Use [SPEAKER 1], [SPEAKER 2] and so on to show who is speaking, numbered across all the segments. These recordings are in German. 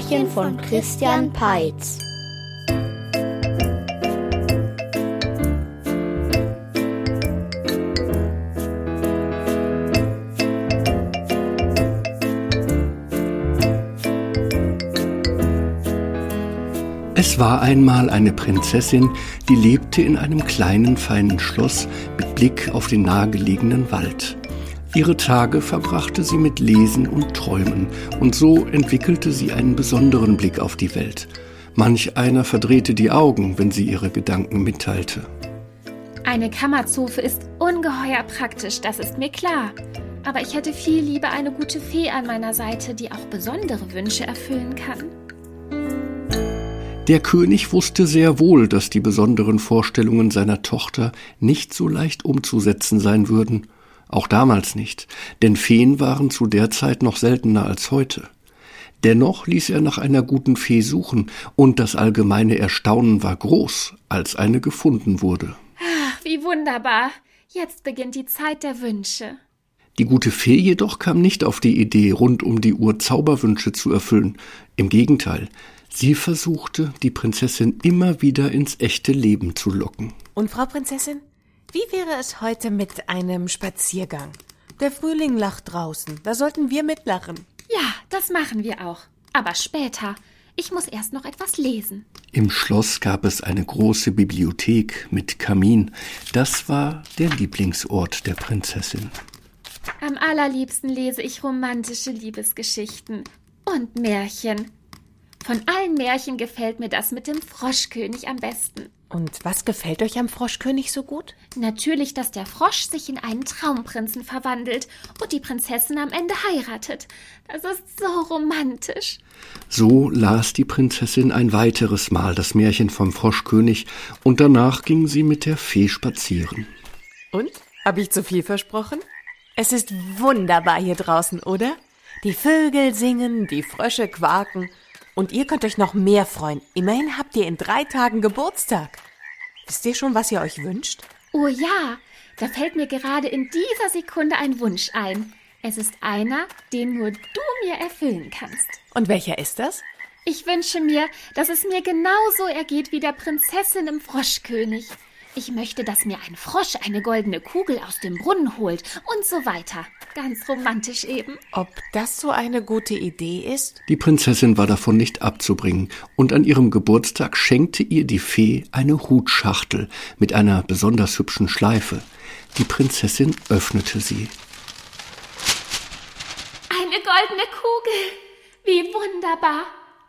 [SPEAKER 1] Märchen von Christian Peitz.
[SPEAKER 2] Es war einmal eine Prinzessin, die lebte in einem kleinen, feinen Schloss mit Blick auf den nahegelegenen Wald. Ihre Tage verbrachte sie mit Lesen und Träumen, und so entwickelte sie einen besonderen Blick auf die Welt. Manch einer verdrehte die Augen, wenn sie ihre Gedanken mitteilte.
[SPEAKER 3] Eine Kammerzofe ist ungeheuer praktisch, das ist mir klar. Aber ich hätte viel lieber eine gute Fee an meiner Seite, die auch besondere Wünsche erfüllen kann.
[SPEAKER 2] Der König wusste sehr wohl, dass die besonderen Vorstellungen seiner Tochter nicht so leicht umzusetzen sein würden, auch damals nicht, denn Feen waren zu der Zeit noch seltener als heute. Dennoch ließ er nach einer guten Fee suchen, und das allgemeine Erstaunen war groß, als eine gefunden wurde.
[SPEAKER 3] Ach, wie wunderbar. Jetzt beginnt die Zeit der Wünsche.
[SPEAKER 2] Die gute Fee jedoch kam nicht auf die Idee, rund um die Uhr Zauberwünsche zu erfüllen. Im Gegenteil, sie versuchte, die Prinzessin immer wieder ins echte Leben zu locken.
[SPEAKER 4] Und Frau Prinzessin, wie wäre es heute mit einem Spaziergang? Der Frühling lacht draußen, da sollten wir mitlachen.
[SPEAKER 3] Ja, das machen wir auch. Aber später. Ich muss erst noch etwas lesen.
[SPEAKER 2] Im Schloss gab es eine große Bibliothek mit Kamin. Das war der Lieblingsort der Prinzessin.
[SPEAKER 3] Am allerliebsten lese ich romantische Liebesgeschichten und Märchen. Von allen Märchen gefällt mir das mit dem Froschkönig am besten.
[SPEAKER 4] Und was gefällt euch am Froschkönig so gut?
[SPEAKER 3] Natürlich, dass der Frosch sich in einen Traumprinzen verwandelt und die Prinzessin am Ende heiratet. Das ist so romantisch.
[SPEAKER 2] So las die Prinzessin ein weiteres Mal das Märchen vom Froschkönig und danach ging sie mit der Fee spazieren.
[SPEAKER 4] Und? Habe ich zu viel versprochen? Es ist wunderbar hier draußen, oder? Die Vögel singen, die Frösche quaken und ihr könnt euch noch mehr freuen. Immerhin habt ihr in drei Tagen Geburtstag. Wisst ihr schon, was ihr euch wünscht?
[SPEAKER 3] Oh ja, da fällt mir gerade in dieser Sekunde ein Wunsch ein. Es ist einer, den nur du mir erfüllen kannst.
[SPEAKER 4] Und welcher ist das?
[SPEAKER 3] Ich wünsche mir, dass es mir genauso ergeht wie der Prinzessin im Froschkönig. Ich möchte, dass mir ein Frosch eine goldene Kugel aus dem Brunnen holt und so weiter. Ganz romantisch eben.
[SPEAKER 4] Ob das so eine gute Idee ist?
[SPEAKER 2] Die Prinzessin war davon nicht abzubringen, und an ihrem Geburtstag schenkte ihr die Fee eine Hutschachtel mit einer besonders hübschen Schleife. Die Prinzessin öffnete sie.
[SPEAKER 3] Eine goldene Kugel. Wie wunderbar.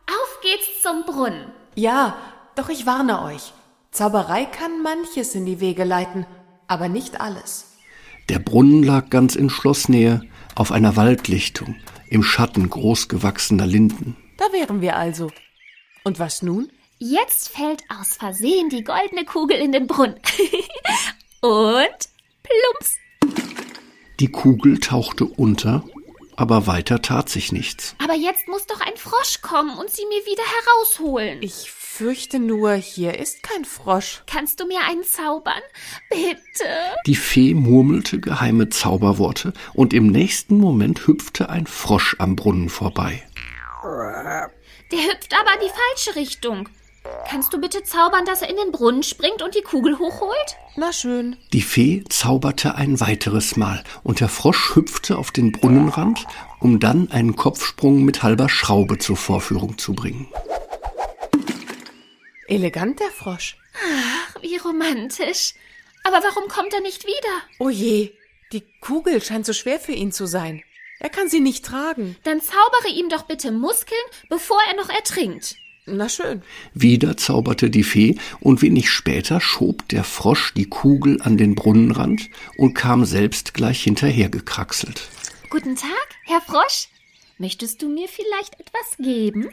[SPEAKER 3] Auf geht's zum Brunnen.
[SPEAKER 4] Ja, doch ich warne euch. Zauberei kann manches in die Wege leiten, aber nicht alles.
[SPEAKER 2] Der Brunnen lag ganz in Schlossnähe, auf einer Waldlichtung, im Schatten großgewachsener Linden.
[SPEAKER 4] Da wären wir also. Und was nun?
[SPEAKER 3] Jetzt fällt aus Versehen die goldene Kugel in den Brunnen. Und plumps.
[SPEAKER 2] Die Kugel tauchte unter, aber weiter tat sich nichts.
[SPEAKER 3] Aber jetzt muss doch ein Frosch kommen und sie mir wieder herausholen.
[SPEAKER 4] Ich fürchte nur, hier ist kein Frosch.
[SPEAKER 3] Kannst du mir einen zaubern? Bitte.
[SPEAKER 2] Die Fee murmelte geheime Zauberworte, und im nächsten Moment hüpfte ein Frosch am Brunnen vorbei.
[SPEAKER 3] Der hüpft aber die falsche Richtung. Kannst du bitte zaubern, dass er in den Brunnen springt und die Kugel hochholt?
[SPEAKER 4] Na schön.
[SPEAKER 2] Die Fee zauberte ein weiteres Mal, und der Frosch hüpfte auf den Brunnenrand, um dann einen Kopfsprung mit halber Schraube zur Vorführung zu bringen.
[SPEAKER 4] Elegant, der Frosch.
[SPEAKER 3] Ach, wie romantisch. Aber warum kommt er nicht wieder?
[SPEAKER 4] Oh je, die Kugel scheint so schwer für ihn zu sein. Er kann sie nicht tragen.
[SPEAKER 3] Dann zaubere ihm doch bitte Muskeln, bevor er noch ertrinkt.
[SPEAKER 4] Na schön.
[SPEAKER 2] Wieder zauberte die Fee, und wenig später schob der Frosch die Kugel an den Brunnenrand und kam selbst gleich hinterher gekraxelt.
[SPEAKER 3] Guten Tag, Herr Frosch. Möchtest du mir vielleicht etwas geben?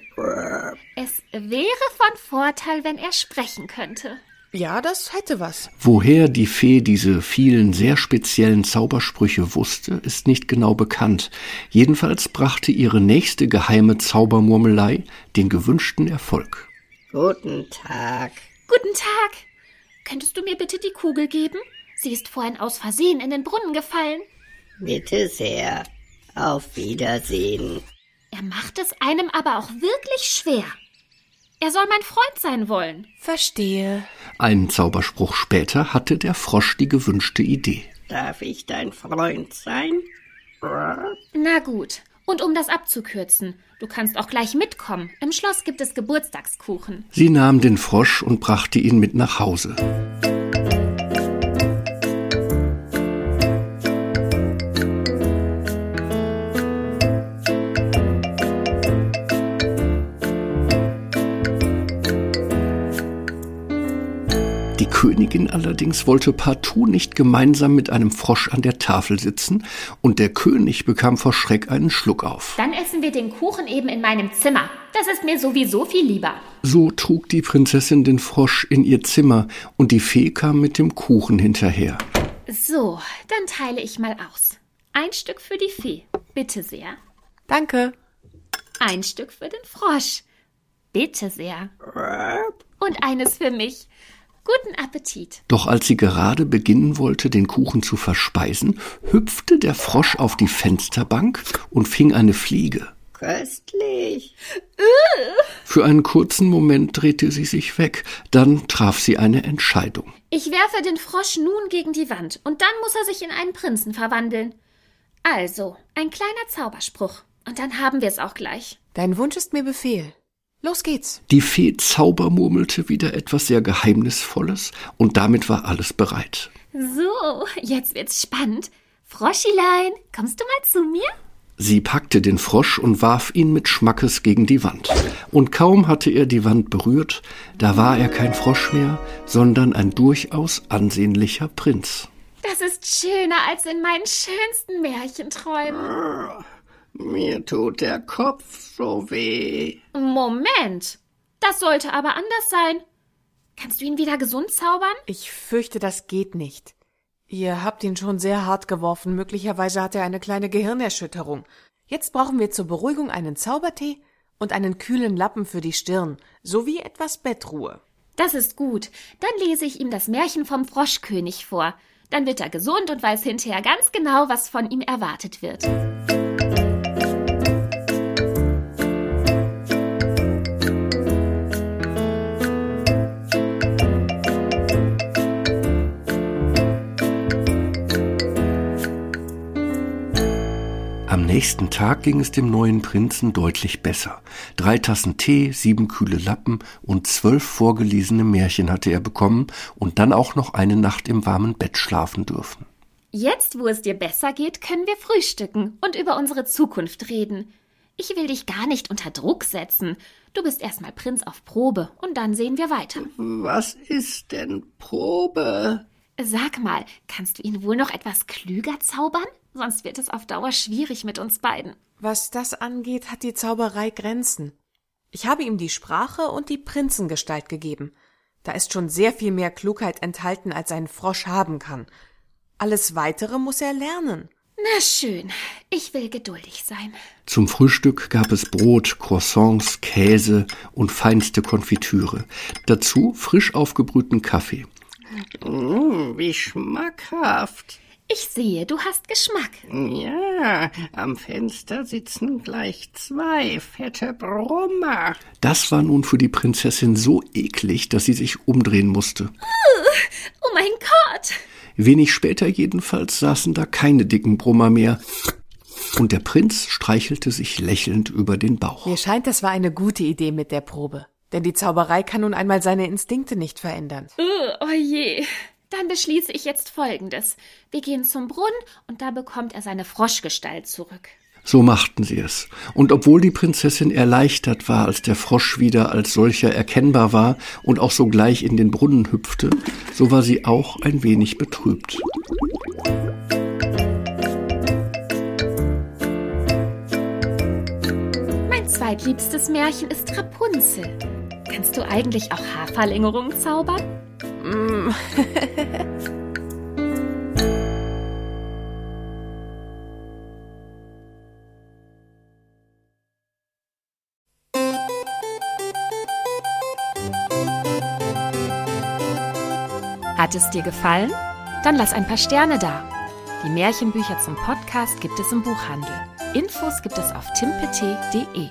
[SPEAKER 3] Es wäre von Vorteil, wenn er sprechen könnte.
[SPEAKER 4] Ja, das hätte was.
[SPEAKER 2] Woher die Fee diese vielen sehr speziellen Zaubersprüche wusste, ist nicht genau bekannt. Jedenfalls brachte ihre nächste geheime Zaubermurmelei den gewünschten Erfolg.
[SPEAKER 5] Guten Tag.
[SPEAKER 3] Guten Tag. Könntest du mir bitte die Kugel geben? Sie ist vorhin aus Versehen in den Brunnen gefallen.
[SPEAKER 5] Bitte sehr. Auf Wiedersehen.
[SPEAKER 3] Er macht es einem aber auch wirklich schwer. Er soll mein Freund sein wollen.
[SPEAKER 4] Verstehe.
[SPEAKER 2] Einen Zauberspruch später hatte der Frosch die gewünschte Idee.
[SPEAKER 5] Darf ich dein Freund sein?
[SPEAKER 3] Na gut. Und um das abzukürzen, du kannst auch gleich mitkommen. Im Schloss gibt es Geburtstagskuchen.
[SPEAKER 2] Sie nahm den Frosch und brachte ihn mit nach Hause. Allerdings wollte partout nicht gemeinsam mit einem Frosch an der Tafel sitzen, und der König bekam vor Schreck einen Schluck auf.
[SPEAKER 3] Dann essen wir den Kuchen eben in meinem Zimmer. Das ist mir sowieso viel lieber.
[SPEAKER 2] So trug die Prinzessin den Frosch in ihr Zimmer, und die Fee kam mit dem Kuchen hinterher.
[SPEAKER 3] So, dann teile ich mal aus. Ein Stück für die Fee. Bitte sehr.
[SPEAKER 4] Danke.
[SPEAKER 3] Ein Stück für den Frosch. Bitte sehr. Und eines für mich. Guten Appetit.
[SPEAKER 2] Doch als sie gerade beginnen wollte, den Kuchen zu verspeisen, hüpfte der Frosch auf die Fensterbank und fing eine Fliege.
[SPEAKER 5] Köstlich.
[SPEAKER 2] Für einen kurzen Moment drehte sie sich weg, dann traf sie eine Entscheidung.
[SPEAKER 3] Ich werfe den Frosch nun gegen die Wand und dann muss er sich in einen Prinzen verwandeln. Also, ein kleiner Zauberspruch. Und dann haben wir es auch gleich.
[SPEAKER 4] Dein Wunsch ist mir Befehl. Los geht's.
[SPEAKER 2] Die Fee zaubermurmelte wieder etwas sehr Geheimnisvolles, und damit war alles bereit.
[SPEAKER 3] So, jetzt wird's spannend. Froschilein, kommst du mal zu mir?
[SPEAKER 2] Sie packte den Frosch und warf ihn mit Schmackes gegen die Wand. Und kaum hatte er die Wand berührt, da war er kein Frosch mehr, sondern ein durchaus ansehnlicher Prinz.
[SPEAKER 3] Das ist schöner als in meinen schönsten Märchenträumen.
[SPEAKER 5] Mir tut der Kopf so weh.
[SPEAKER 3] Moment. Das sollte aber anders sein. Kannst du ihn wieder gesund zaubern?
[SPEAKER 4] Ich fürchte, das geht nicht. Ihr habt ihn schon sehr hart geworfen. Möglicherweise hat er eine kleine Gehirnerschütterung. Jetzt brauchen wir zur Beruhigung einen Zaubertee und einen kühlen Lappen für die Stirn, sowie etwas Bettruhe.
[SPEAKER 3] Das ist gut. Dann lese ich ihm das Märchen vom Froschkönig vor. Dann wird er gesund und weiß hinterher ganz genau, was von ihm erwartet wird.
[SPEAKER 2] Nächsten Tag ging es dem neuen Prinzen deutlich besser. Drei Tassen Tee, sieben kühle Lappen und zwölf vorgelesene Märchen hatte er bekommen und dann auch noch eine Nacht im warmen Bett schlafen dürfen.
[SPEAKER 3] Jetzt, wo es dir besser geht, können wir frühstücken und über unsere Zukunft reden. Ich will dich gar nicht unter Druck setzen. Du bist erstmal Prinz auf Probe und dann sehen wir weiter.
[SPEAKER 5] Was ist denn Probe?
[SPEAKER 3] Sag mal, kannst du ihn wohl noch etwas klüger zaubern? Sonst wird es auf Dauer schwierig mit uns beiden.
[SPEAKER 4] Was das angeht, hat die Zauberei Grenzen. Ich habe ihm die Sprache und die Prinzengestalt gegeben. Da ist schon sehr viel mehr Klugheit enthalten, als ein Frosch haben kann. Alles weitere muss er lernen.
[SPEAKER 3] Na schön, ich will geduldig sein.
[SPEAKER 2] Zum Frühstück gab es Brot, Croissants, Käse und feinste Konfitüre. Dazu frisch aufgebrühten Kaffee.
[SPEAKER 5] Mmh, wie schmackhaft.
[SPEAKER 3] Ich sehe, du hast Geschmack.
[SPEAKER 5] Ja, am Fenster sitzen gleich zwei fette Brummer.
[SPEAKER 2] Das war nun für die Prinzessin so eklig, dass sie sich umdrehen musste.
[SPEAKER 3] Oh mein Gott!
[SPEAKER 2] Wenig später jedenfalls saßen da keine dicken Brummer mehr, und der Prinz streichelte sich lächelnd über den Bauch.
[SPEAKER 4] Mir scheint, das war eine gute Idee mit der Probe. Denn die Zauberei kann nun einmal seine Instinkte nicht verändern.
[SPEAKER 3] Uh, oh je. Dann beschließe ich jetzt Folgendes. Wir gehen zum Brunnen und da bekommt er seine Froschgestalt zurück.
[SPEAKER 2] So machten sie es. Und obwohl die Prinzessin erleichtert war, als der Frosch wieder als solcher erkennbar war und auch sogleich in den Brunnen hüpfte, so war sie auch ein wenig betrübt.
[SPEAKER 3] Mein zweitliebstes Märchen ist Rapunzel. Kannst du eigentlich auch Haarverlängerung zaubern?
[SPEAKER 4] Mm.
[SPEAKER 3] Hat es dir gefallen? Dann lass ein paar Sterne da. Die Märchenbücher zum Podcast gibt es im Buchhandel. Infos gibt es auf timpet.de.